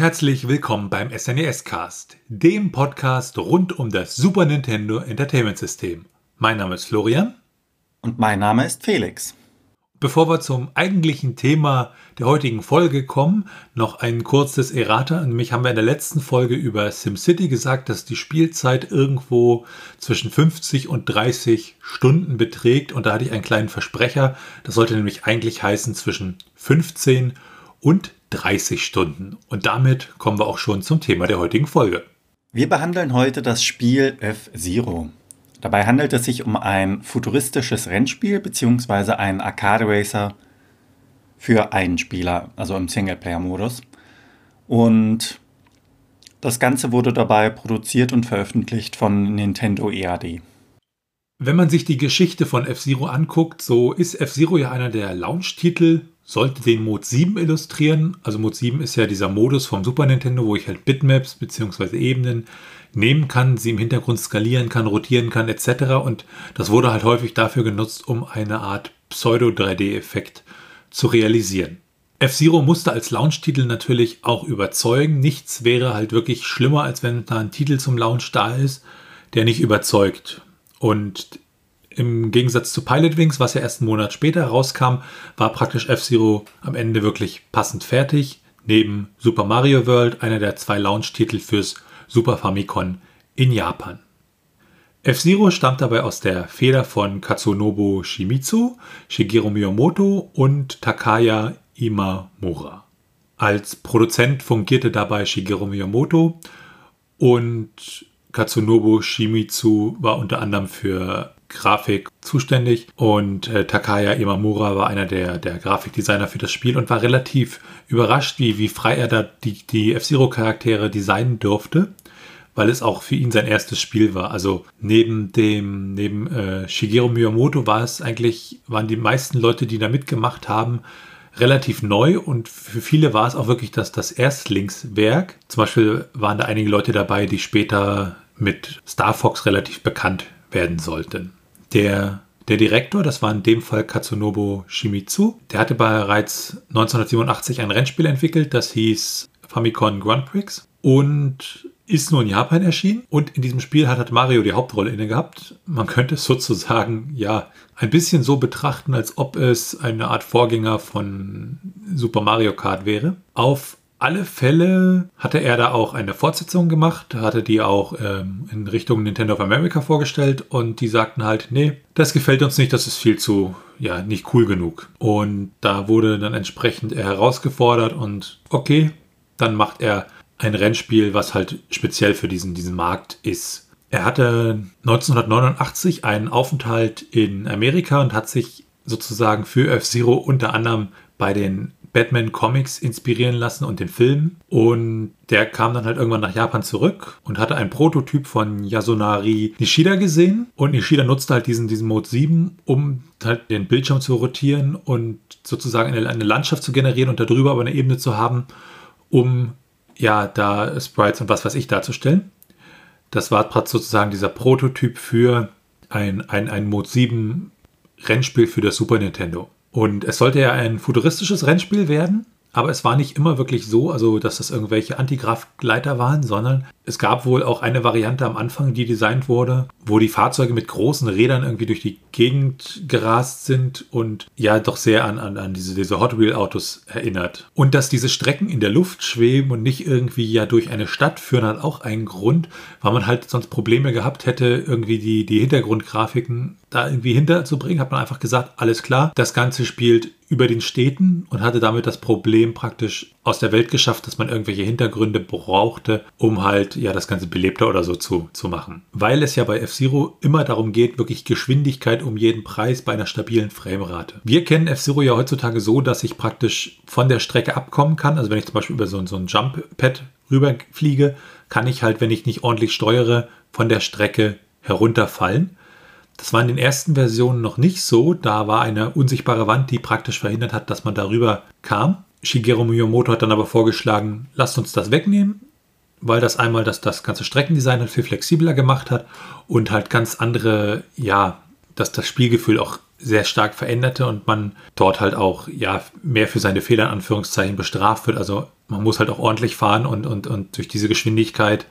Herzlich willkommen beim SNES Cast, dem Podcast rund um das Super Nintendo Entertainment System. Mein Name ist Florian. Und mein Name ist Felix. Bevor wir zum eigentlichen Thema der heutigen Folge kommen, noch ein kurzes Errata. Nämlich haben wir in der letzten Folge über SimCity gesagt, dass die Spielzeit irgendwo zwischen 50 und 30 Stunden beträgt. Und da hatte ich einen kleinen Versprecher. Das sollte nämlich eigentlich heißen zwischen 15 und 30 Stunden. Und damit kommen wir auch schon zum Thema der heutigen Folge. Wir behandeln heute das Spiel F-Zero. Dabei handelt es sich um ein futuristisches Rennspiel bzw. einen Arcade Racer für einen Spieler, also im Singleplayer-Modus. Und das Ganze wurde dabei produziert und veröffentlicht von Nintendo EAD. Wenn man sich die Geschichte von F-Zero anguckt, so ist F-Zero ja einer der Launch-Titel sollte den Mode 7 illustrieren. Also Mode 7 ist ja dieser Modus vom Super Nintendo, wo ich halt Bitmaps bzw. Ebenen nehmen kann, sie im Hintergrund skalieren kann, rotieren kann etc. Und das wurde halt häufig dafür genutzt, um eine Art Pseudo-3D-Effekt zu realisieren. F-Zero musste als Launch-Titel natürlich auch überzeugen. Nichts wäre halt wirklich schlimmer, als wenn da ein Titel zum Launch da ist, der nicht überzeugt. Und im Gegensatz zu Pilot Wings, was ja erst einen Monat später rauskam, war praktisch F-Zero am Ende wirklich passend fertig. Neben Super Mario World einer der zwei Launch-Titel fürs Super Famicom in Japan. F-Zero stammt dabei aus der Feder von Katsunobu Shimizu, Shigeru Miyamoto und Takaya Imamura. Als Produzent fungierte dabei Shigeru Miyamoto und Katsunobu Shimizu war unter anderem für Grafik zuständig und äh, Takaya Imamura war einer der, der Grafikdesigner für das Spiel und war relativ überrascht, wie, wie frei er da die, die F-Zero-Charaktere designen durfte, weil es auch für ihn sein erstes Spiel war. Also neben dem, neben äh, Shigeru Miyamoto war es eigentlich, waren die meisten Leute, die da mitgemacht haben, relativ neu und für viele war es auch wirklich das, das Erstlingswerk. Zum Beispiel waren da einige Leute dabei, die später mit Star Fox relativ bekannt werden sollten. Der, der Direktor, das war in dem Fall Katsunobu Shimizu, der hatte bereits 1987 ein Rennspiel entwickelt, das hieß Famicom Grand Prix und ist nur in Japan erschienen und in diesem Spiel hat, hat Mario die Hauptrolle inne gehabt. Man könnte es sozusagen ja ein bisschen so betrachten, als ob es eine Art Vorgänger von Super Mario Kart wäre. Auf alle Fälle hatte er da auch eine Fortsetzung gemacht, hatte die auch ähm, in Richtung Nintendo of America vorgestellt und die sagten halt, nee, das gefällt uns nicht, das ist viel zu, ja, nicht cool genug. Und da wurde dann entsprechend er herausgefordert und okay, dann macht er ein Rennspiel, was halt speziell für diesen, diesen Markt ist. Er hatte 1989 einen Aufenthalt in Amerika und hat sich sozusagen für F-Zero unter anderem bei den Batman Comics inspirieren lassen und den Film. Und der kam dann halt irgendwann nach Japan zurück und hatte einen Prototyp von Yasunari Nishida gesehen. Und Nishida nutzte halt diesen, diesen Mode 7, um halt den Bildschirm zu rotieren und sozusagen eine, eine Landschaft zu generieren und darüber aber eine Ebene zu haben, um ja da Sprites und was weiß ich darzustellen. Das war sozusagen dieser Prototyp für ein, ein, ein Mode 7 Rennspiel für das Super Nintendo. Und es sollte ja ein futuristisches Rennspiel werden, aber es war nicht immer wirklich so, also dass das irgendwelche Antigraphgleiter waren, sondern es gab wohl auch eine Variante am Anfang, die designt wurde, wo die Fahrzeuge mit großen Rädern irgendwie durch die Gegend gerast sind und ja doch sehr an, an, an diese, diese Hot Wheel Autos erinnert. Und dass diese Strecken in der Luft schweben und nicht irgendwie ja durch eine Stadt führen, hat auch einen Grund, weil man halt sonst Probleme gehabt hätte, irgendwie die, die Hintergrundgrafiken da irgendwie hinterzubringen, hat man einfach gesagt, alles klar, das Ganze spielt über den Städten und hatte damit das Problem praktisch aus der Welt geschafft, dass man irgendwelche Hintergründe brauchte, um halt ja das Ganze belebter oder so zu, zu machen. Weil es ja bei F-Zero immer darum geht, wirklich Geschwindigkeit um jeden Preis bei einer stabilen Framerate. Wir kennen F-Zero ja heutzutage so, dass ich praktisch von der Strecke abkommen kann. Also wenn ich zum Beispiel über so, so ein Jump-Pad rüberfliege, kann ich halt, wenn ich nicht ordentlich steuere, von der Strecke herunterfallen. Das war in den ersten Versionen noch nicht so. Da war eine unsichtbare Wand, die praktisch verhindert hat, dass man darüber kam. Shigeru Miyamoto hat dann aber vorgeschlagen, lasst uns das wegnehmen, weil das einmal das, das ganze Streckendesign halt viel flexibler gemacht hat und halt ganz andere, ja, dass das Spielgefühl auch sehr stark veränderte und man dort halt auch ja mehr für seine Fehler in Anführungszeichen bestraft wird. Also man muss halt auch ordentlich fahren und, und, und durch diese Geschwindigkeit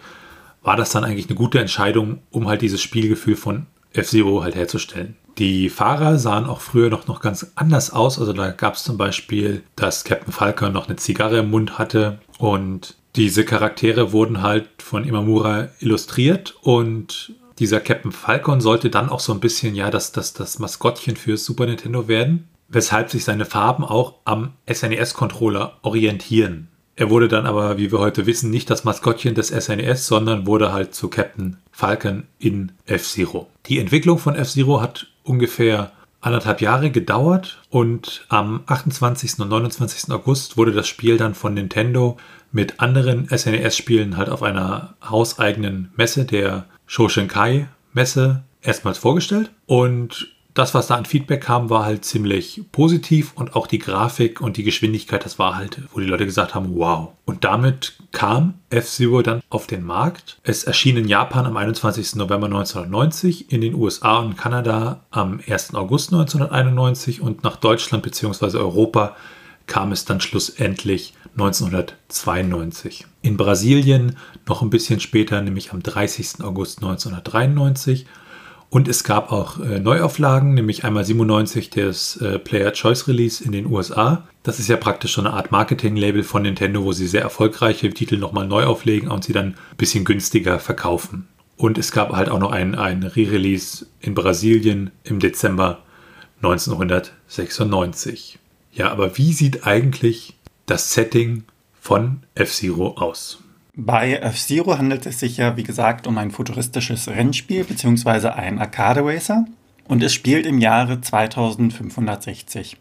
war das dann eigentlich eine gute Entscheidung, um halt dieses Spielgefühl von F-Zero halt herzustellen. Die Fahrer sahen auch früher noch, noch ganz anders aus. Also da gab es zum Beispiel, dass Captain Falcon noch eine Zigarre im Mund hatte und diese Charaktere wurden halt von Imamura illustriert und dieser Captain Falcon sollte dann auch so ein bisschen, ja, das, das, das Maskottchen für Super Nintendo werden, weshalb sich seine Farben auch am SNES-Controller orientieren. Er wurde dann aber, wie wir heute wissen, nicht das Maskottchen des SNES, sondern wurde halt zu Captain Falcon in F-Zero. Die Entwicklung von F-Zero hat ungefähr anderthalb Jahre gedauert und am 28. und 29. August wurde das Spiel dann von Nintendo mit anderen SNES-Spielen halt auf einer hauseigenen Messe, der Shoshinkai-Messe, erstmals vorgestellt. Und das, was da an Feedback kam, war halt ziemlich positiv und auch die Grafik und die Geschwindigkeit, das war halt, wo die Leute gesagt haben, wow. Und damit kam F-Zero dann auf den Markt. Es erschien in Japan am 21. November 1990, in den USA und Kanada am 1. August 1991 und nach Deutschland bzw. Europa kam es dann schlussendlich 1992. In Brasilien noch ein bisschen später, nämlich am 30. August 1993 und es gab auch äh, Neuauflagen, nämlich einmal 97 des äh, Player Choice Release in den USA. Das ist ja praktisch so eine Art Marketing-Label von Nintendo, wo sie sehr erfolgreiche Titel nochmal neu auflegen und sie dann ein bisschen günstiger verkaufen. Und es gab halt auch noch ein, ein Re-Release in Brasilien im Dezember 1996. Ja, aber wie sieht eigentlich das Setting von F-Zero aus? Bei F-Zero handelt es sich ja, wie gesagt, um ein futuristisches Rennspiel bzw. ein Arcade Racer und es spielt im Jahre 2560.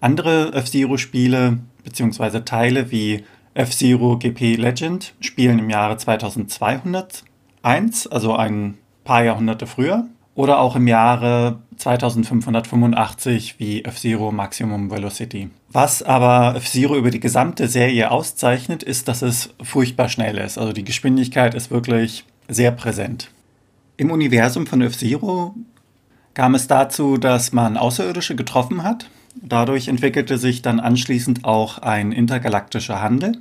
Andere F-Zero-Spiele bzw. Teile wie F-Zero GP Legend spielen im Jahre 2201, also ein paar Jahrhunderte früher, oder auch im Jahre 2585 wie F-Zero Maximum Velocity. Was aber F-Zero über die gesamte Serie auszeichnet, ist, dass es furchtbar schnell ist. Also die Geschwindigkeit ist wirklich sehr präsent. Im Universum von F-Zero kam es dazu, dass man Außerirdische getroffen hat. Dadurch entwickelte sich dann anschließend auch ein intergalaktischer Handel.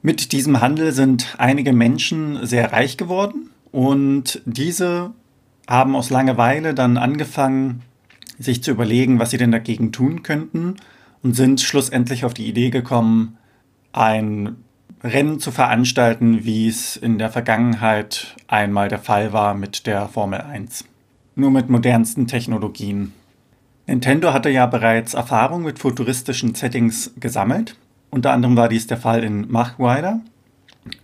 Mit diesem Handel sind einige Menschen sehr reich geworden und diese haben aus Langeweile dann angefangen, sich zu überlegen, was sie denn dagegen tun könnten und sind schlussendlich auf die Idee gekommen, ein Rennen zu veranstalten, wie es in der Vergangenheit einmal der Fall war mit der Formel 1. Nur mit modernsten Technologien. Nintendo hatte ja bereits Erfahrung mit futuristischen Settings gesammelt. Unter anderem war dies der Fall in Mach Rider.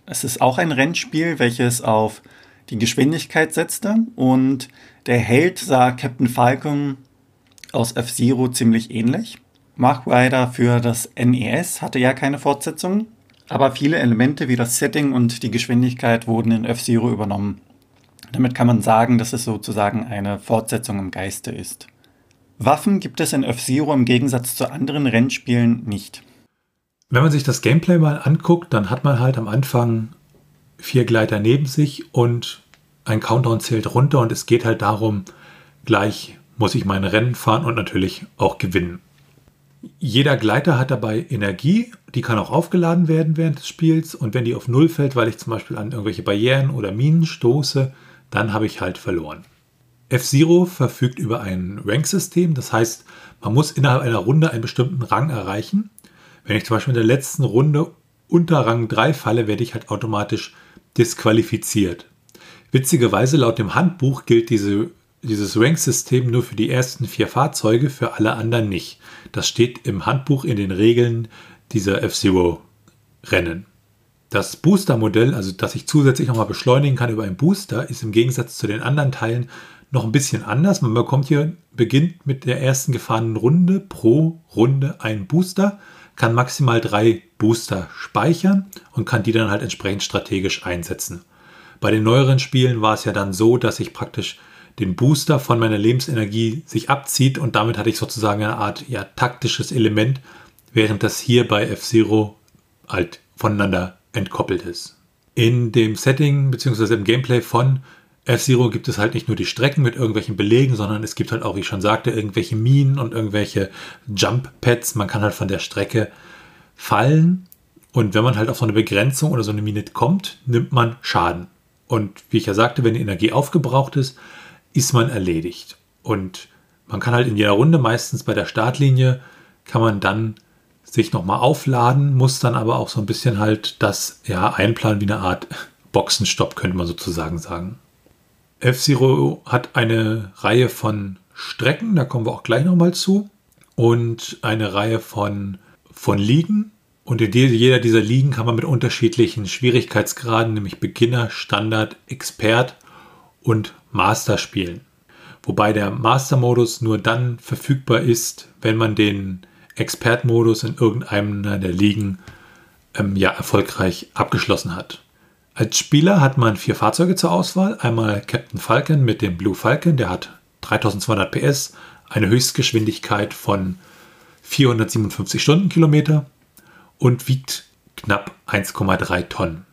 Es ist auch ein Rennspiel, welches auf die Geschwindigkeit setzte und der Held sah Captain Falcon aus F-Zero ziemlich ähnlich. Mark Rider für das NES hatte ja keine Fortsetzung, aber viele Elemente wie das Setting und die Geschwindigkeit wurden in F-Zero übernommen. Damit kann man sagen, dass es sozusagen eine Fortsetzung im Geiste ist. Waffen gibt es in F-Zero im Gegensatz zu anderen Rennspielen nicht. Wenn man sich das Gameplay mal anguckt, dann hat man halt am Anfang vier Gleiter neben sich und ein Countdown zählt runter und es geht halt darum, gleich muss ich mein Rennen fahren und natürlich auch gewinnen. Jeder Gleiter hat dabei Energie, die kann auch aufgeladen werden während des Spiels und wenn die auf Null fällt, weil ich zum Beispiel an irgendwelche Barrieren oder Minen stoße, dann habe ich halt verloren. F-Zero verfügt über ein Rank-System, das heißt, man muss innerhalb einer Runde einen bestimmten Rang erreichen. Wenn ich zum Beispiel in der letzten Runde unter Rang 3 falle, werde ich halt automatisch disqualifiziert. Witzigerweise laut dem Handbuch gilt diese dieses Rank-System nur für die ersten vier Fahrzeuge, für alle anderen nicht. Das steht im Handbuch in den Regeln dieser F-Zero-Rennen. Das Booster-Modell, also dass ich zusätzlich nochmal beschleunigen kann über einen Booster, ist im Gegensatz zu den anderen Teilen noch ein bisschen anders. Man bekommt hier, beginnt mit der ersten gefahrenen Runde pro Runde einen Booster, kann maximal drei Booster speichern und kann die dann halt entsprechend strategisch einsetzen. Bei den neueren Spielen war es ja dann so, dass ich praktisch den Booster von meiner Lebensenergie sich abzieht und damit hatte ich sozusagen eine Art ja, taktisches Element, während das hier bei F-Zero halt voneinander entkoppelt ist. In dem Setting bzw. im Gameplay von F-Zero gibt es halt nicht nur die Strecken mit irgendwelchen Belegen, sondern es gibt halt auch, wie ich schon sagte, irgendwelche Minen und irgendwelche Jump-Pads. Man kann halt von der Strecke fallen und wenn man halt auf so eine Begrenzung oder so eine Mine kommt, nimmt man Schaden. Und wie ich ja sagte, wenn die Energie aufgebraucht ist, ist man erledigt. Und man kann halt in jeder Runde, meistens bei der Startlinie, kann man dann sich nochmal aufladen, muss dann aber auch so ein bisschen halt das ja einplanen wie eine Art Boxenstopp, könnte man sozusagen sagen. F-Zero hat eine Reihe von Strecken, da kommen wir auch gleich nochmal zu, und eine Reihe von, von Ligen. Und in jeder dieser Ligen kann man mit unterschiedlichen Schwierigkeitsgraden, nämlich Beginner, Standard, Expert und Master spielen. Wobei der Master-Modus nur dann verfügbar ist, wenn man den Expert-Modus in irgendeiner der Ligen ähm, ja, erfolgreich abgeschlossen hat. Als Spieler hat man vier Fahrzeuge zur Auswahl. Einmal Captain Falcon mit dem Blue Falcon, der hat 3200 PS, eine Höchstgeschwindigkeit von 457 Stundenkilometer und wiegt knapp 1,3 Tonnen.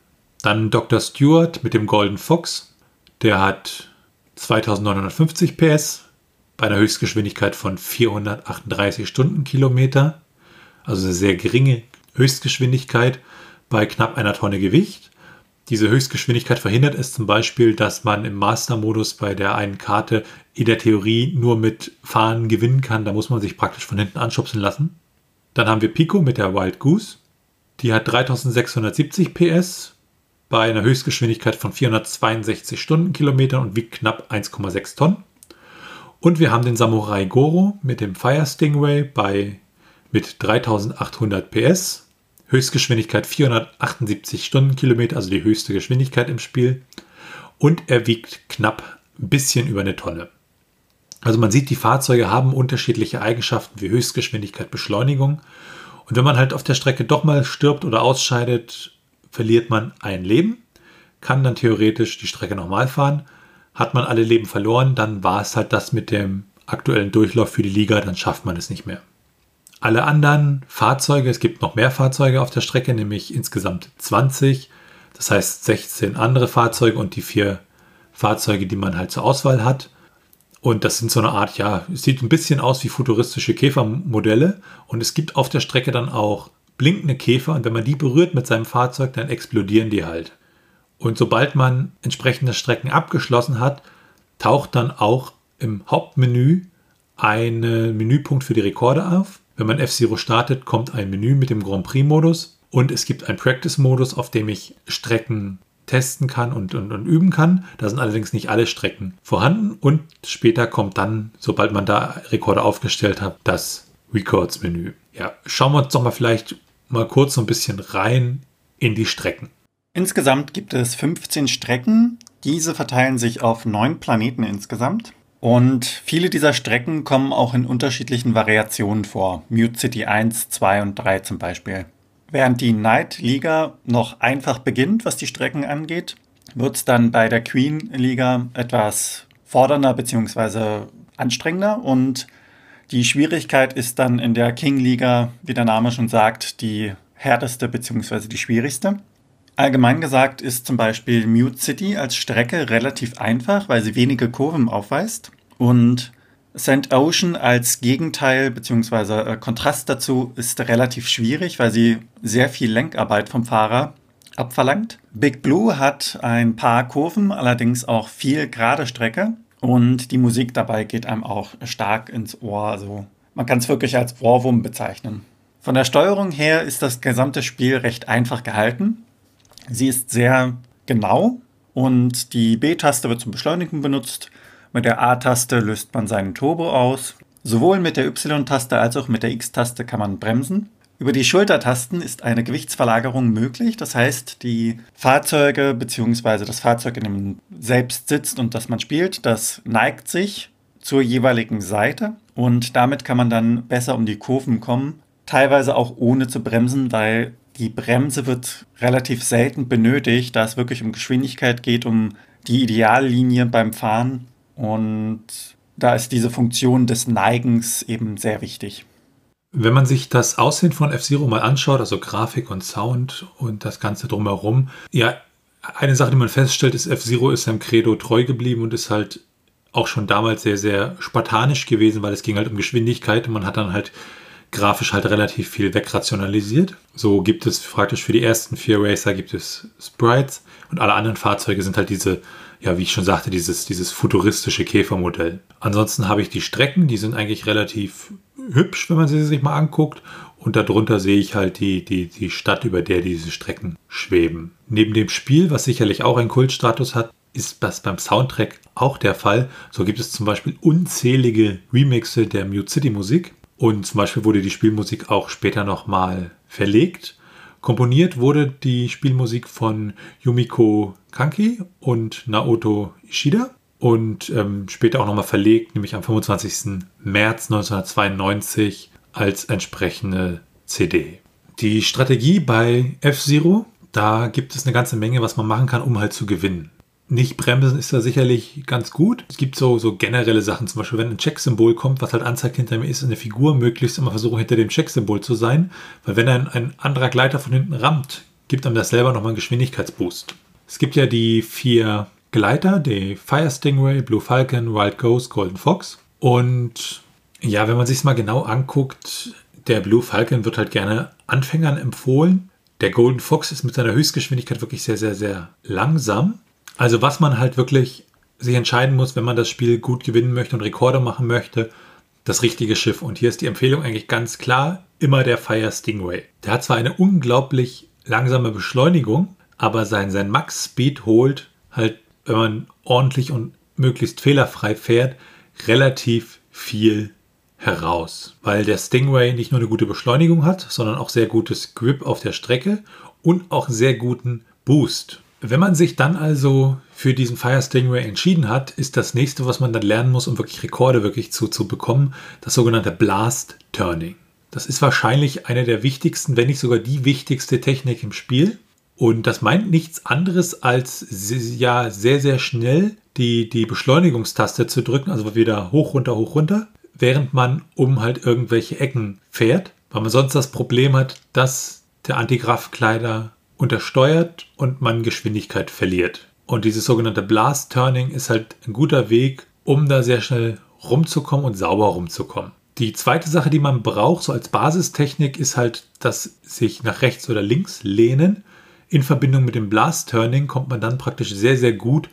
Dann Dr. Stewart mit dem Golden Fox, der hat 2950 PS bei einer Höchstgeschwindigkeit von 438 Stundenkilometer, also eine sehr geringe Höchstgeschwindigkeit bei knapp einer Tonne Gewicht. Diese Höchstgeschwindigkeit verhindert es zum Beispiel, dass man im Master-Modus bei der einen Karte in der Theorie nur mit Fahren gewinnen kann. Da muss man sich praktisch von hinten anschubsen lassen. Dann haben wir Pico mit der Wild Goose. Die hat 3670 PS bei einer Höchstgeschwindigkeit von 462 Stundenkilometern und wiegt knapp 1,6 Tonnen. Und wir haben den Samurai Goro mit dem Fire Stingray bei, mit 3800 PS Höchstgeschwindigkeit 478 Stundenkilometer, also die höchste Geschwindigkeit im Spiel. Und er wiegt knapp ein bisschen über eine Tonne. Also man sieht, die Fahrzeuge haben unterschiedliche Eigenschaften wie Höchstgeschwindigkeit, Beschleunigung. Und wenn man halt auf der Strecke doch mal stirbt oder ausscheidet, verliert man ein Leben, kann dann theoretisch die Strecke nochmal fahren. Hat man alle Leben verloren, dann war es halt das mit dem aktuellen Durchlauf für die Liga, dann schafft man es nicht mehr. Alle anderen Fahrzeuge, es gibt noch mehr Fahrzeuge auf der Strecke, nämlich insgesamt 20. Das heißt 16 andere Fahrzeuge und die vier Fahrzeuge, die man halt zur Auswahl hat. Und das sind so eine Art, ja, es sieht ein bisschen aus wie futuristische Käfermodelle. Und es gibt auf der Strecke dann auch blinkende Käfer. Und wenn man die berührt mit seinem Fahrzeug, dann explodieren die halt. Und sobald man entsprechende Strecken abgeschlossen hat, taucht dann auch im Hauptmenü ein Menüpunkt für die Rekorde auf. Wenn man F-Zero startet, kommt ein Menü mit dem Grand Prix-Modus und es gibt einen Practice-Modus, auf dem ich Strecken testen kann und, und, und üben kann. Da sind allerdings nicht alle Strecken vorhanden und später kommt dann, sobald man da Rekorde aufgestellt hat, das Records-Menü. Ja, schauen wir uns doch mal vielleicht mal kurz so ein bisschen rein in die Strecken. Insgesamt gibt es 15 Strecken. Diese verteilen sich auf neun Planeten insgesamt. Und viele dieser Strecken kommen auch in unterschiedlichen Variationen vor. Mute City 1, 2 und 3 zum Beispiel. Während die Night Liga noch einfach beginnt, was die Strecken angeht, wird es dann bei der Queen Liga etwas fordernder bzw. anstrengender und die Schwierigkeit ist dann in der King Liga, wie der Name schon sagt, die härteste bzw. die schwierigste. Allgemein gesagt ist zum Beispiel Mute City als Strecke relativ einfach, weil sie wenige Kurven aufweist. Und St. Ocean als Gegenteil bzw. Äh, Kontrast dazu ist relativ schwierig, weil sie sehr viel Lenkarbeit vom Fahrer abverlangt. Big Blue hat ein paar Kurven, allerdings auch viel gerade Strecke. Und die Musik dabei geht einem auch stark ins Ohr. Also man kann es wirklich als Ohrwurm bezeichnen. Von der Steuerung her ist das gesamte Spiel recht einfach gehalten. Sie ist sehr genau und die B-Taste wird zum Beschleunigen benutzt. Mit der A-Taste löst man seinen Turbo aus. Sowohl mit der Y-Taste als auch mit der X-Taste kann man bremsen. Über die Schultertasten ist eine Gewichtsverlagerung möglich. Das heißt, die Fahrzeuge bzw. das Fahrzeug, in dem man selbst sitzt und das man spielt, das neigt sich zur jeweiligen Seite und damit kann man dann besser um die Kurven kommen. Teilweise auch ohne zu bremsen, weil die Bremse wird relativ selten benötigt, da es wirklich um Geschwindigkeit geht, um die Ideallinie beim Fahren. Und da ist diese Funktion des Neigens eben sehr wichtig. Wenn man sich das Aussehen von F-Zero mal anschaut, also Grafik und Sound und das Ganze drumherum, ja, eine Sache, die man feststellt, ist, F-Zero ist seinem Credo treu geblieben und ist halt auch schon damals sehr, sehr spartanisch gewesen, weil es ging halt um Geschwindigkeit und man hat dann halt grafisch halt relativ viel wegrationalisiert. So gibt es praktisch für die ersten vier Racer gibt es Sprites und alle anderen Fahrzeuge sind halt diese, ja, wie ich schon sagte, dieses, dieses futuristische Käfermodell. Ansonsten habe ich die Strecken, die sind eigentlich relativ hübsch, wenn man sie sich mal anguckt. Und darunter sehe ich halt die, die, die Stadt, über der diese Strecken schweben. Neben dem Spiel, was sicherlich auch einen Kultstatus hat, ist das beim Soundtrack auch der Fall. So gibt es zum Beispiel unzählige Remixe der Mute City Musik. Und zum Beispiel wurde die Spielmusik auch später nochmal verlegt. Komponiert wurde die Spielmusik von Yumiko Kanki und Naoto Ishida und ähm, später auch nochmal verlegt, nämlich am 25. März 1992 als entsprechende CD. Die Strategie bei F-Zero, da gibt es eine ganze Menge, was man machen kann, um halt zu gewinnen. Nicht bremsen ist da sicherlich ganz gut. Es gibt so, so generelle Sachen, zum Beispiel, wenn ein Check-Symbol kommt, was halt anzeigt hinter mir ist, eine Figur möglichst immer versuchen, hinter dem Check-Symbol zu sein, weil wenn ein, ein anderer Gleiter von hinten rammt, gibt einem das selber nochmal einen Geschwindigkeitsboost. Es gibt ja die vier Gleiter, die Fire Stingray, Blue Falcon, Wild Ghost, Golden Fox. Und ja, wenn man sich mal genau anguckt, der Blue Falcon wird halt gerne Anfängern empfohlen. Der Golden Fox ist mit seiner Höchstgeschwindigkeit wirklich sehr, sehr, sehr langsam. Also was man halt wirklich sich entscheiden muss, wenn man das Spiel gut gewinnen möchte und Rekorde machen möchte, das richtige Schiff. Und hier ist die Empfehlung eigentlich ganz klar, immer der Fire Stingray. Der hat zwar eine unglaublich langsame Beschleunigung, aber sein, sein Max-Speed holt halt, wenn man ordentlich und möglichst fehlerfrei fährt, relativ viel heraus. Weil der Stingray nicht nur eine gute Beschleunigung hat, sondern auch sehr gutes Grip auf der Strecke und auch sehr guten Boost. Wenn man sich dann also für diesen Fire Stingray entschieden hat, ist das nächste, was man dann lernen muss, um wirklich Rekorde wirklich zu, bekommen, das sogenannte Blast Turning. Das ist wahrscheinlich eine der wichtigsten, wenn nicht sogar die wichtigste Technik im Spiel. Und das meint nichts anderes als ja sehr, sehr schnell die, die Beschleunigungstaste zu drücken, also wieder hoch, runter, hoch, runter, während man um halt irgendwelche Ecken fährt, weil man sonst das Problem hat, dass der Antigraphkleider untersteuert und man Geschwindigkeit verliert. Und dieses sogenannte Blast Turning ist halt ein guter Weg, um da sehr schnell rumzukommen und sauber rumzukommen. Die zweite Sache, die man braucht, so als Basistechnik, ist halt das sich nach rechts oder links lehnen. In Verbindung mit dem Blast Turning kommt man dann praktisch sehr, sehr gut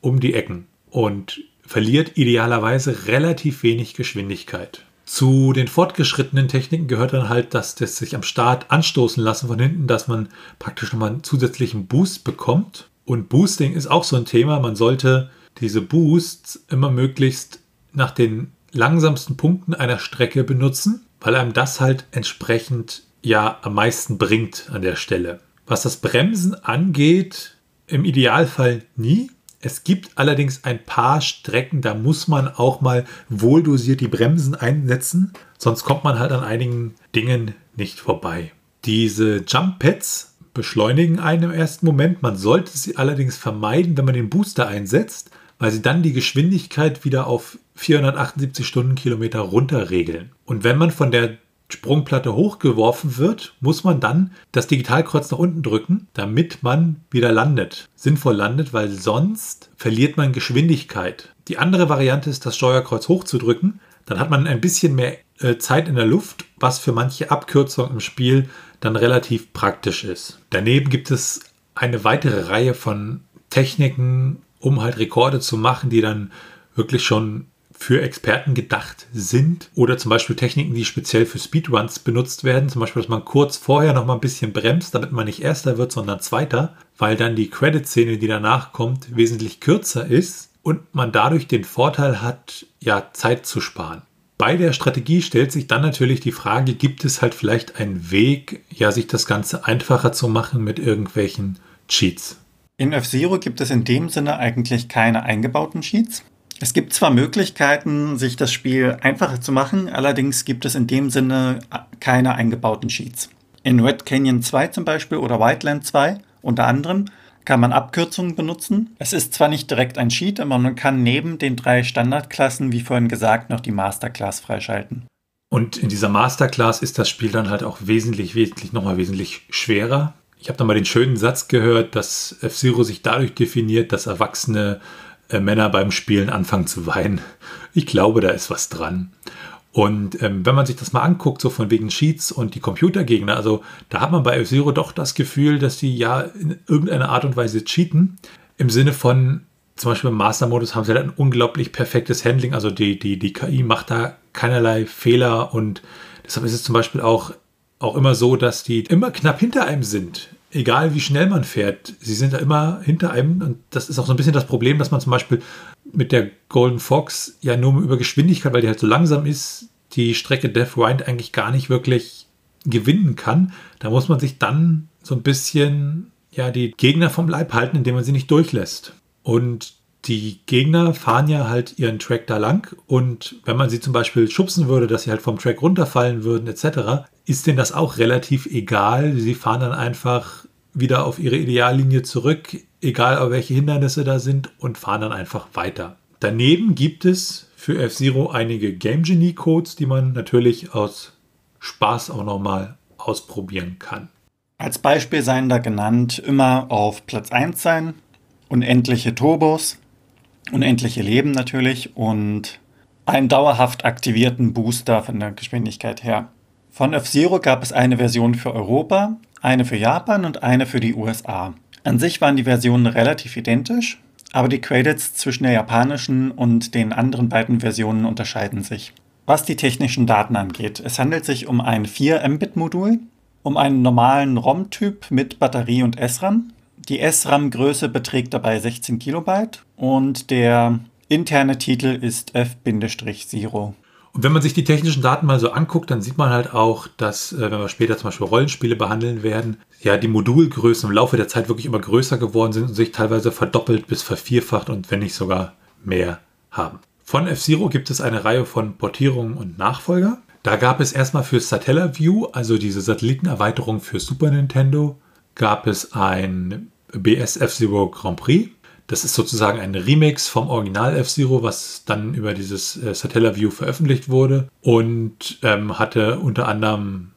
um die Ecken und verliert idealerweise relativ wenig Geschwindigkeit. Zu den fortgeschrittenen Techniken gehört dann halt, dass das sich am Start anstoßen lassen von hinten, dass man praktisch nochmal einen zusätzlichen Boost bekommt. Und Boosting ist auch so ein Thema. Man sollte diese Boosts immer möglichst nach den langsamsten Punkten einer Strecke benutzen, weil einem das halt entsprechend ja am meisten bringt an der Stelle. Was das Bremsen angeht, im Idealfall nie, es gibt allerdings ein paar Strecken, da muss man auch mal wohldosiert die Bremsen einsetzen, sonst kommt man halt an einigen Dingen nicht vorbei. Diese Jump Pads beschleunigen einen im ersten Moment, man sollte sie allerdings vermeiden, wenn man den Booster einsetzt, weil sie dann die Geschwindigkeit wieder auf 478 Stundenkilometer runterregeln. Und wenn man von der Sprungplatte hochgeworfen wird, muss man dann das Digitalkreuz nach unten drücken, damit man wieder landet. Sinnvoll landet, weil sonst verliert man Geschwindigkeit. Die andere Variante ist, das Steuerkreuz hochzudrücken. Dann hat man ein bisschen mehr äh, Zeit in der Luft, was für manche Abkürzungen im Spiel dann relativ praktisch ist. Daneben gibt es eine weitere Reihe von Techniken, um halt Rekorde zu machen, die dann wirklich schon für Experten gedacht sind oder zum Beispiel Techniken, die speziell für Speedruns benutzt werden. Zum Beispiel, dass man kurz vorher noch mal ein bisschen bremst, damit man nicht Erster wird, sondern Zweiter, weil dann die Credit-Szene, die danach kommt, wesentlich kürzer ist und man dadurch den Vorteil hat, ja, Zeit zu sparen. Bei der Strategie stellt sich dann natürlich die Frage, gibt es halt vielleicht einen Weg, ja, sich das Ganze einfacher zu machen mit irgendwelchen Cheats? In F-Zero gibt es in dem Sinne eigentlich keine eingebauten Cheats. Es gibt zwar Möglichkeiten, sich das Spiel einfacher zu machen, allerdings gibt es in dem Sinne keine eingebauten Cheats. In Red Canyon 2 zum Beispiel oder Wildland 2 unter anderem kann man Abkürzungen benutzen. Es ist zwar nicht direkt ein Cheat, aber man kann neben den drei Standardklassen, wie vorhin gesagt, noch die Masterclass freischalten. Und in dieser Masterclass ist das Spiel dann halt auch wesentlich, wesentlich, nochmal wesentlich schwerer. Ich habe da mal den schönen Satz gehört, dass F-Zero sich dadurch definiert, dass erwachsene äh, Männer beim Spielen anfangen zu weinen. Ich glaube, da ist was dran. Und ähm, wenn man sich das mal anguckt, so von wegen Cheats und die Computergegner, also da hat man bei F-Zero doch das Gefühl, dass die ja in irgendeiner Art und Weise cheaten. Im Sinne von, zum Beispiel im Master-Modus haben sie halt ein unglaublich perfektes Handling. Also die, die, die KI macht da keinerlei Fehler und deshalb ist es zum Beispiel auch, auch immer so, dass die immer knapp hinter einem sind. Egal wie schnell man fährt, sie sind da immer hinter einem und das ist auch so ein bisschen das Problem, dass man zum Beispiel mit der Golden Fox ja nur über Geschwindigkeit, weil die halt so langsam ist, die Strecke Death Rind eigentlich gar nicht wirklich gewinnen kann. Da muss man sich dann so ein bisschen ja die Gegner vom Leib halten, indem man sie nicht durchlässt. Und die Gegner fahren ja halt ihren Track da lang und wenn man sie zum Beispiel schubsen würde, dass sie halt vom Track runterfallen würden etc., ist denen das auch relativ egal. Sie fahren dann einfach wieder auf ihre Ideallinie zurück, egal welche Hindernisse da sind und fahren dann einfach weiter. Daneben gibt es für F-Zero einige Game Genie Codes, die man natürlich aus Spaß auch nochmal ausprobieren kann. Als Beispiel seien da genannt immer auf Platz 1 sein, unendliche Turbos, unendliche Leben natürlich und einen dauerhaft aktivierten Booster von der Geschwindigkeit her. Von F-Zero gab es eine Version für Europa, eine für Japan und eine für die USA. An sich waren die Versionen relativ identisch, aber die Credits zwischen der japanischen und den anderen beiden Versionen unterscheiden sich. Was die technischen Daten angeht, es handelt sich um ein 4 Mbit-Modul, um einen normalen ROM-Typ mit Batterie und SRAM die SRAM-Größe beträgt dabei 16 Kilobyte und der interne Titel ist F-Zero. Und wenn man sich die technischen Daten mal so anguckt, dann sieht man halt auch, dass, äh, wenn wir später zum Beispiel Rollenspiele behandeln werden, ja, die Modulgrößen im Laufe der Zeit wirklich immer größer geworden sind und sich teilweise verdoppelt bis vervierfacht und wenn nicht sogar mehr haben. Von F-Zero gibt es eine Reihe von Portierungen und Nachfolger. Da gab es erstmal für Satellaview, also diese Satellitenerweiterung für Super Nintendo, gab es ein BS F-Zero Grand Prix. Das ist sozusagen ein Remix vom Original F-Zero, was dann über dieses äh, Satellaview veröffentlicht wurde und ähm, hatte unter anderem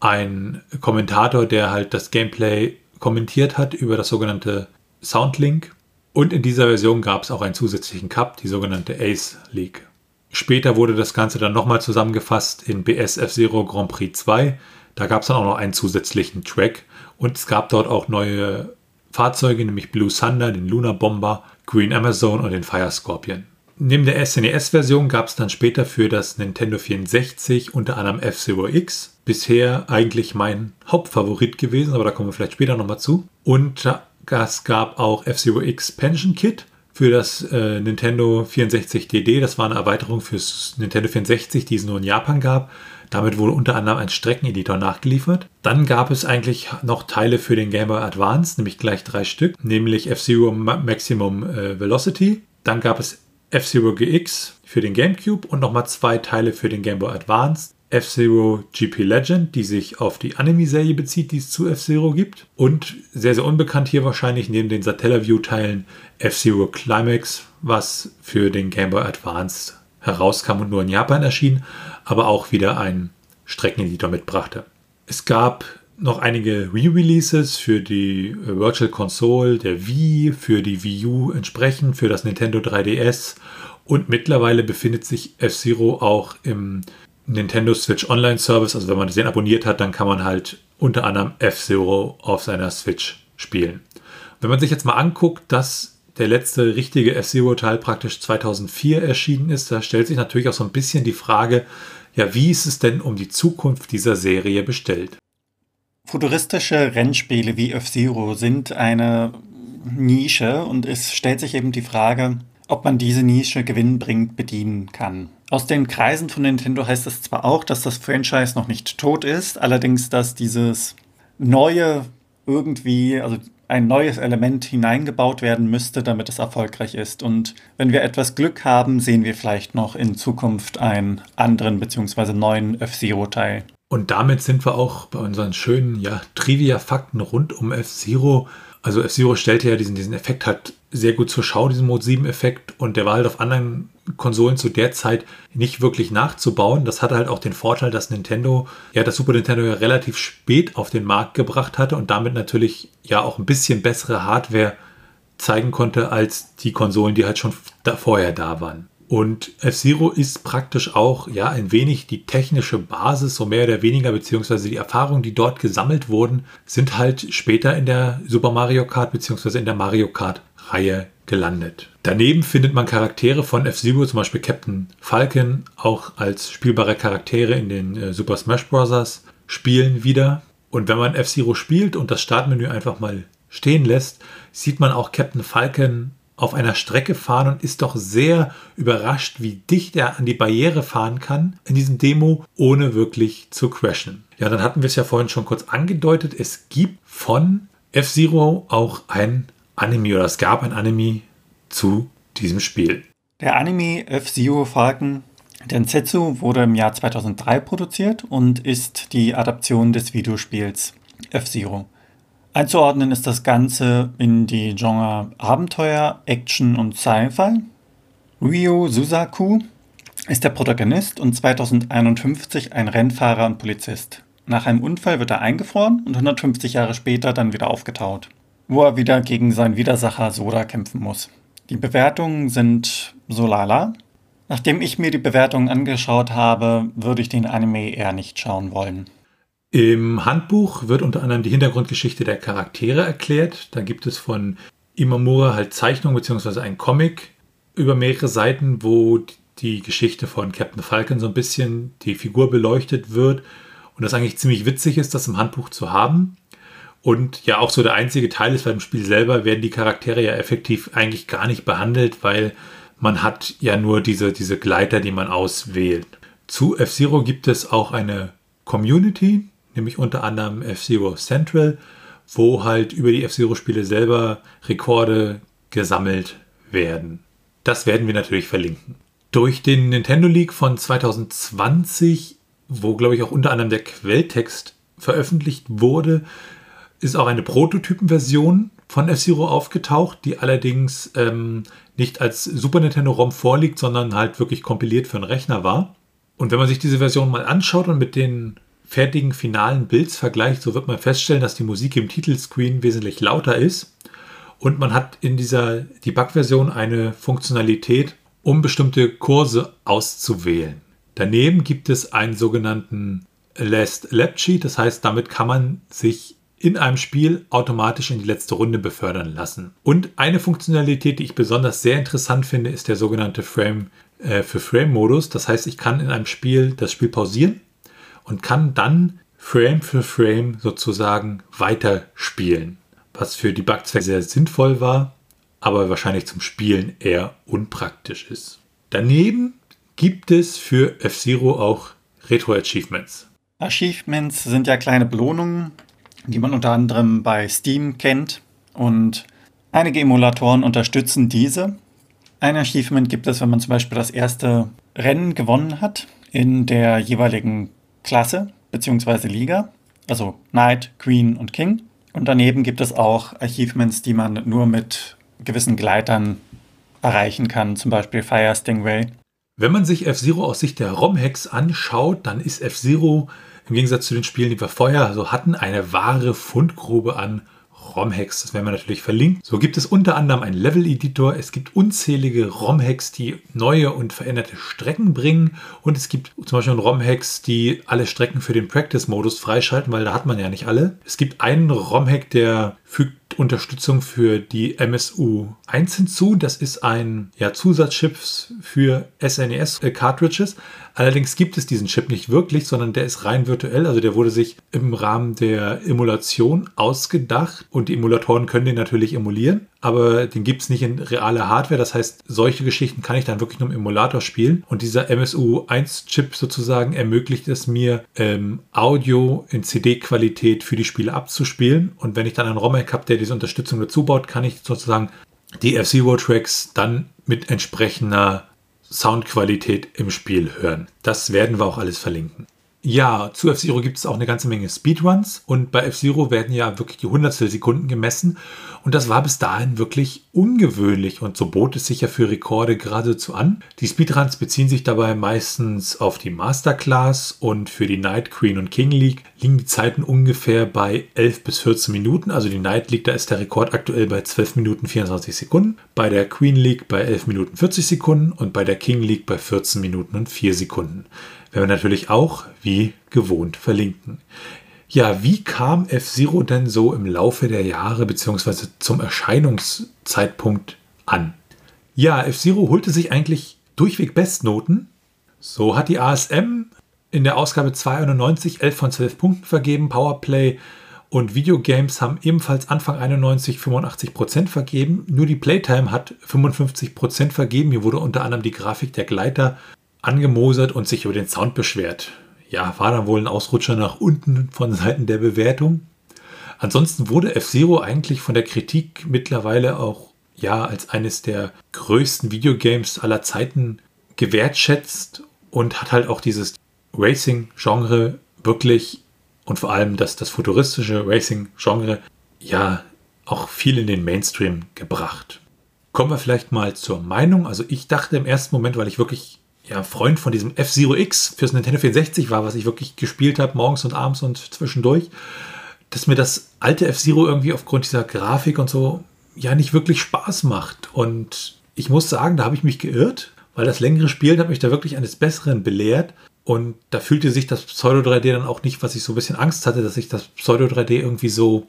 einen Kommentator, der halt das Gameplay kommentiert hat über das sogenannte Soundlink. Und in dieser Version gab es auch einen zusätzlichen Cup, die sogenannte Ace League. Später wurde das Ganze dann nochmal zusammengefasst in BS F-Zero Grand Prix 2. Da gab es dann auch noch einen zusätzlichen Track und es gab dort auch neue Fahrzeuge, nämlich Blue Thunder, den Lunar Bomber, Green Amazon und den Fire Scorpion. Neben der SNES-Version gab es dann später für das Nintendo 64 unter anderem F-Zero X. Bisher eigentlich mein Hauptfavorit gewesen, aber da kommen wir vielleicht später nochmal zu. Und es gab auch F-Zero X Pension Kit für das äh, Nintendo 64 DD. Das war eine Erweiterung fürs Nintendo 64, die es nur in Japan gab. Damit wurde unter anderem ein Streckeneditor nachgeliefert. Dann gab es eigentlich noch Teile für den Game Boy Advance, nämlich gleich drei Stück, nämlich F-Zero Maximum äh, Velocity. Dann gab es F-Zero GX für den GameCube und nochmal zwei Teile für den Game Boy Advance. F-Zero GP Legend, die sich auf die Anime-Serie bezieht, die es zu F-Zero gibt. Und sehr, sehr unbekannt hier wahrscheinlich neben den Satellaview-Teilen F-Zero Climax, was für den Game Boy Advance herauskam und nur in Japan erschien, aber auch wieder einen Streckeneditor mitbrachte. Es gab noch einige Re-Releases für die Virtual Console, der Wii, für die Wii U entsprechend, für das Nintendo 3DS und mittlerweile befindet sich F-Zero auch im Nintendo Switch Online Service. Also wenn man den abonniert hat, dann kann man halt unter anderem F-Zero auf seiner Switch spielen. Wenn man sich jetzt mal anguckt, dass der letzte richtige F-Zero-Teil praktisch 2004 erschienen ist, da stellt sich natürlich auch so ein bisschen die Frage, ja, wie ist es denn um die Zukunft dieser Serie bestellt? Futuristische Rennspiele wie F-Zero sind eine Nische und es stellt sich eben die Frage, ob man diese Nische gewinnbringend bedienen kann. Aus den Kreisen von Nintendo heißt es zwar auch, dass das Franchise noch nicht tot ist, allerdings, dass dieses neue irgendwie, also ein neues Element hineingebaut werden müsste, damit es erfolgreich ist. Und wenn wir etwas Glück haben, sehen wir vielleicht noch in Zukunft einen anderen bzw. neuen F-Zero-Teil. Und damit sind wir auch bei unseren schönen ja, Trivia-Fakten rund um F-Zero Also F-Zero stellte ja diesen, diesen Effekt halt sehr gut zur Schau, diesen Mode 7-Effekt. Und der war halt auf anderen Konsolen zu der Zeit nicht wirklich nachzubauen. Das hatte halt auch den Vorteil, dass Nintendo, ja, das Super Nintendo ja relativ spät auf den Markt gebracht hatte und damit natürlich ja auch ein bisschen bessere Hardware zeigen konnte als die Konsolen, die halt schon da vorher da waren. Und F-Zero ist praktisch auch ja ein wenig die technische Basis, so mehr oder weniger, beziehungsweise die Erfahrungen, die dort gesammelt wurden, sind halt später in der Super Mario Kart beziehungsweise in der Mario Kart Reihe gelandet. Daneben findet man Charaktere von F-Zero, zum Beispiel Captain Falcon, auch als spielbare Charaktere in den äh, Super Smash Bros. Spielen wieder. Und wenn man F-Zero spielt und das Startmenü einfach mal stehen lässt, sieht man auch Captain Falcon auf einer Strecke fahren und ist doch sehr überrascht, wie dicht er an die Barriere fahren kann in diesem Demo, ohne wirklich zu crashen. Ja, dann hatten wir es ja vorhin schon kurz angedeutet. Es gibt von F-Zero auch ein Anime oder es gab ein Anime zu diesem Spiel. Der Anime F-Zero Falcon Densetsu wurde im Jahr 2003 produziert und ist die Adaption des Videospiels F-Zero. Einzuordnen ist das Ganze in die Genre Abenteuer, Action und Sci-Fi. Ryo Suzaku ist der Protagonist und 2051 ein Rennfahrer und Polizist. Nach einem Unfall wird er eingefroren und 150 Jahre später dann wieder aufgetaut, wo er wieder gegen seinen Widersacher Soda kämpfen muss. Die Bewertungen sind so lala. Nachdem ich mir die Bewertungen angeschaut habe, würde ich den Anime eher nicht schauen wollen. Im Handbuch wird unter anderem die Hintergrundgeschichte der Charaktere erklärt. Da gibt es von Imamura halt Zeichnungen bzw. ein Comic über mehrere Seiten, wo die Geschichte von Captain Falcon so ein bisschen die Figur beleuchtet wird und das eigentlich ziemlich witzig ist, das im Handbuch zu haben. Und ja, auch so der einzige Teil ist, weil im Spiel selber werden die Charaktere ja effektiv eigentlich gar nicht behandelt, weil man hat ja nur diese, diese Gleiter, die man auswählt. Zu F-Zero gibt es auch eine Community, nämlich unter anderem F-Zero Central, wo halt über die F-Zero-Spiele selber Rekorde gesammelt werden. Das werden wir natürlich verlinken. Durch den Nintendo League von 2020, wo glaube ich auch unter anderem der Quelltext veröffentlicht wurde, ist auch eine Prototypenversion von F-Zero aufgetaucht, die allerdings ähm, nicht als Super Nintendo ROM vorliegt, sondern halt wirklich kompiliert für einen Rechner war. Und wenn man sich diese Version mal anschaut und mit den fertigen finalen Builds vergleicht, so wird man feststellen, dass die Musik im Titelscreen wesentlich lauter ist. Und man hat in dieser Debug-Version eine Funktionalität, um bestimmte Kurse auszuwählen. Daneben gibt es einen sogenannten Last Lap Cheat, das heißt, damit kann man sich in einem Spiel automatisch in die letzte Runde befördern lassen. Und eine Funktionalität, die ich besonders sehr interessant finde, ist der sogenannte Frame äh, für Frame Modus. Das heißt, ich kann in einem Spiel das Spiel pausieren und kann dann Frame für Frame sozusagen weiterspielen. Was für die Bugzwecke sehr sinnvoll war, aber wahrscheinlich zum Spielen eher unpraktisch ist. Daneben gibt es für F-Zero auch Retro-Achievements. Achievements sind ja kleine Belohnungen, die man unter anderem bei Steam kennt und einige Emulatoren unterstützen diese. Ein Achievement gibt es, wenn man zum Beispiel das erste Rennen gewonnen hat in der jeweiligen Klasse bzw. Liga, also Knight, Queen und King. Und daneben gibt es auch Achievements, die man nur mit gewissen Gleitern erreichen kann, zum Beispiel Fire Stingray. Wenn man sich F-Zero aus Sicht der ROM-Hacks anschaut, dann ist F-Zero im Gegensatz zu den Spielen, die wir vorher so hatten, eine wahre Fundgrube an ROM-Hacks. Das werden wir natürlich verlinken. So gibt es unter anderem einen Level-Editor. Es gibt unzählige ROM-Hacks, die neue und veränderte Strecken bringen. Und es gibt zum Beispiel ROM-Hacks, die alle Strecken für den Practice-Modus freischalten, weil da hat man ja nicht alle. Es gibt einen ROM-Hack, der fügt Unterstützung für die MSU 1 hinzu. Das ist ein ja, Zusatzchip für SNES-Cartridges. Allerdings gibt es diesen Chip nicht wirklich, sondern der ist rein virtuell. Also der wurde sich im Rahmen der Emulation ausgedacht und die Emulatoren können den natürlich emulieren, aber den gibt es nicht in realer Hardware. Das heißt, solche Geschichten kann ich dann wirklich nur im Emulator spielen. Und dieser MSU1-Chip sozusagen ermöglicht es mir, ähm, Audio in CD-Qualität für die Spiele abzuspielen. Und wenn ich dann einen ROM-Hack habe, der diese Unterstützung dazu baut, kann ich sozusagen die F-Zero-Tracks dann mit entsprechender Soundqualität im Spiel hören. Das werden wir auch alles verlinken. Ja, zu F-Zero gibt es auch eine ganze Menge Speedruns und bei F-Zero werden ja wirklich die Hundertstel Sekunden gemessen und das war bis dahin wirklich ungewöhnlich und so bot es sich ja für Rekorde geradezu an. Die Speedruns beziehen sich dabei meistens auf die Masterclass und für die Night Queen und King League liegen die Zeiten ungefähr bei 11 bis 14 Minuten. Also die Night League, da ist der Rekord aktuell bei 12 Minuten 24 Sekunden, bei der Queen League bei 11 Minuten 40 Sekunden und bei der King League bei 14 Minuten und 4 Sekunden werden wir natürlich auch wie gewohnt verlinken. Ja, wie kam F-Zero denn so im Laufe der Jahre bzw. zum Erscheinungszeitpunkt an? Ja, F-Zero holte sich eigentlich durchweg Bestnoten. So hat die ASM in der Ausgabe 291 11 von 12 Punkten vergeben, Powerplay und Videogames haben ebenfalls Anfang 91 85% vergeben. Nur die Playtime hat 55% vergeben. Hier wurde unter anderem die Grafik der Gleiter angemosert und sich über den Sound beschwert. Ja, war dann wohl ein Ausrutscher nach unten von Seiten der Bewertung. Ansonsten wurde F-Zero eigentlich von der Kritik mittlerweile auch ja als eines der größten Videogames aller Zeiten gewertschätzt und hat halt auch dieses Racing-Genre wirklich und vor allem das, das futuristische Racing-Genre ja auch viel in den Mainstream gebracht. Kommen wir vielleicht mal zur Meinung. Also ich dachte im ersten Moment, weil ich wirklich ja, Freund von diesem F-Zero X fürs Nintendo 64 war, was ich wirklich gespielt habe, morgens und abends und zwischendurch, dass mir das alte F-Zero irgendwie aufgrund dieser Grafik und so ja nicht wirklich Spaß macht. Und ich muss sagen, da habe ich mich geirrt, weil das längere Spielen hat mich da wirklich eines Besseren belehrt. Und da fühlte sich das Pseudo 3D dann auch nicht, was ich so ein bisschen Angst hatte, dass sich das Pseudo 3D irgendwie so,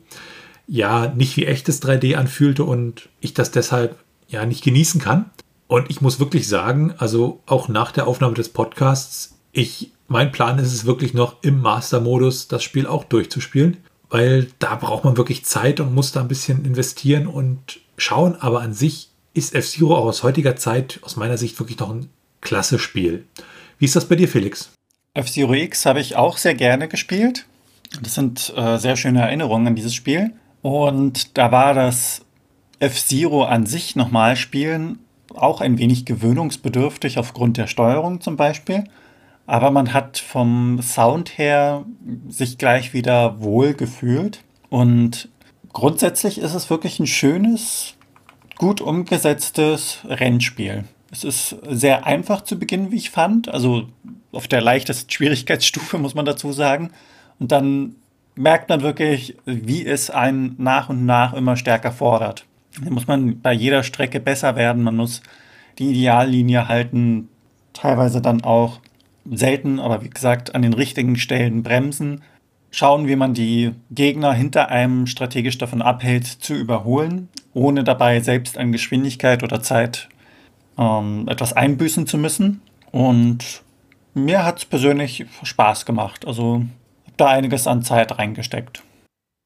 ja, nicht wie echtes 3D anfühlte und ich das deshalb ja nicht genießen kann. Und ich muss wirklich sagen, also auch nach der Aufnahme des Podcasts, ich, mein Plan ist es wirklich noch im Master-Modus das Spiel auch durchzuspielen, weil da braucht man wirklich Zeit und muss da ein bisschen investieren und schauen. Aber an sich ist F-Zero auch aus heutiger Zeit aus meiner Sicht wirklich noch ein klasse Spiel. Wie ist das bei dir, Felix? F-Zero X habe ich auch sehr gerne gespielt. Das sind äh, sehr schöne Erinnerungen an dieses Spiel. Und da war das F-Zero an sich nochmal spielen auch ein wenig gewöhnungsbedürftig aufgrund der Steuerung zum Beispiel. Aber man hat vom Sound her sich gleich wieder wohl gefühlt. Und grundsätzlich ist es wirklich ein schönes, gut umgesetztes Rennspiel. Es ist sehr einfach zu beginnen, wie ich fand. Also auf der leichtesten Schwierigkeitsstufe, muss man dazu sagen. Und dann merkt man wirklich, wie es einen nach und nach immer stärker fordert. Da muss man bei jeder Strecke besser werden. Man muss die Ideallinie halten, teilweise dann auch selten, aber wie gesagt, an den richtigen Stellen bremsen. Schauen, wie man die Gegner hinter einem strategisch davon abhält, zu überholen, ohne dabei selbst an Geschwindigkeit oder Zeit ähm, etwas einbüßen zu müssen. Und mir hat es persönlich Spaß gemacht. Also habe da einiges an Zeit reingesteckt.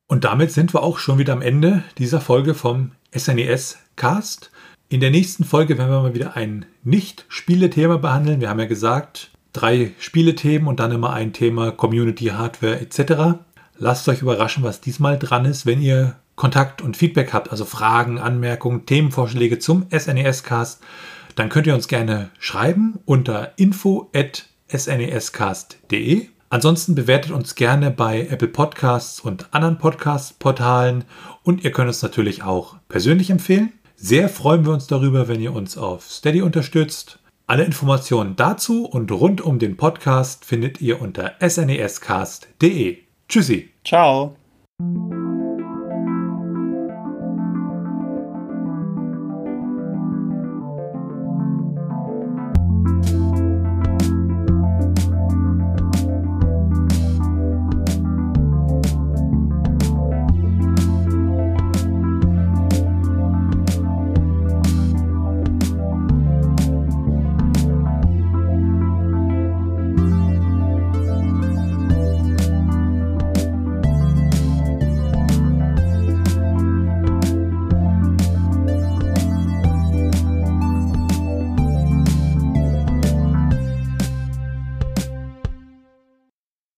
Und damit sind wir auch schon wieder am Ende dieser Folge vom SNES Cast. In der nächsten Folge werden wir mal wieder ein Nicht-Spiele-Thema behandeln. Wir haben ja gesagt, drei Spielethemen und dann immer ein Thema Community, Hardware etc. Lasst euch überraschen, was diesmal dran ist. Wenn ihr Kontakt und Feedback habt, also Fragen, Anmerkungen, Themenvorschläge zum SNES-Cast, dann könnt ihr uns gerne schreiben unter info@snescast.de. Ansonsten bewertet uns gerne bei Apple Podcasts und anderen Podcast-Portalen und ihr könnt uns natürlich auch persönlich empfehlen. Sehr freuen wir uns darüber, wenn ihr uns auf Steady unterstützt. Alle Informationen dazu und rund um den Podcast findet ihr unter snescast.de. Tschüssi. Ciao.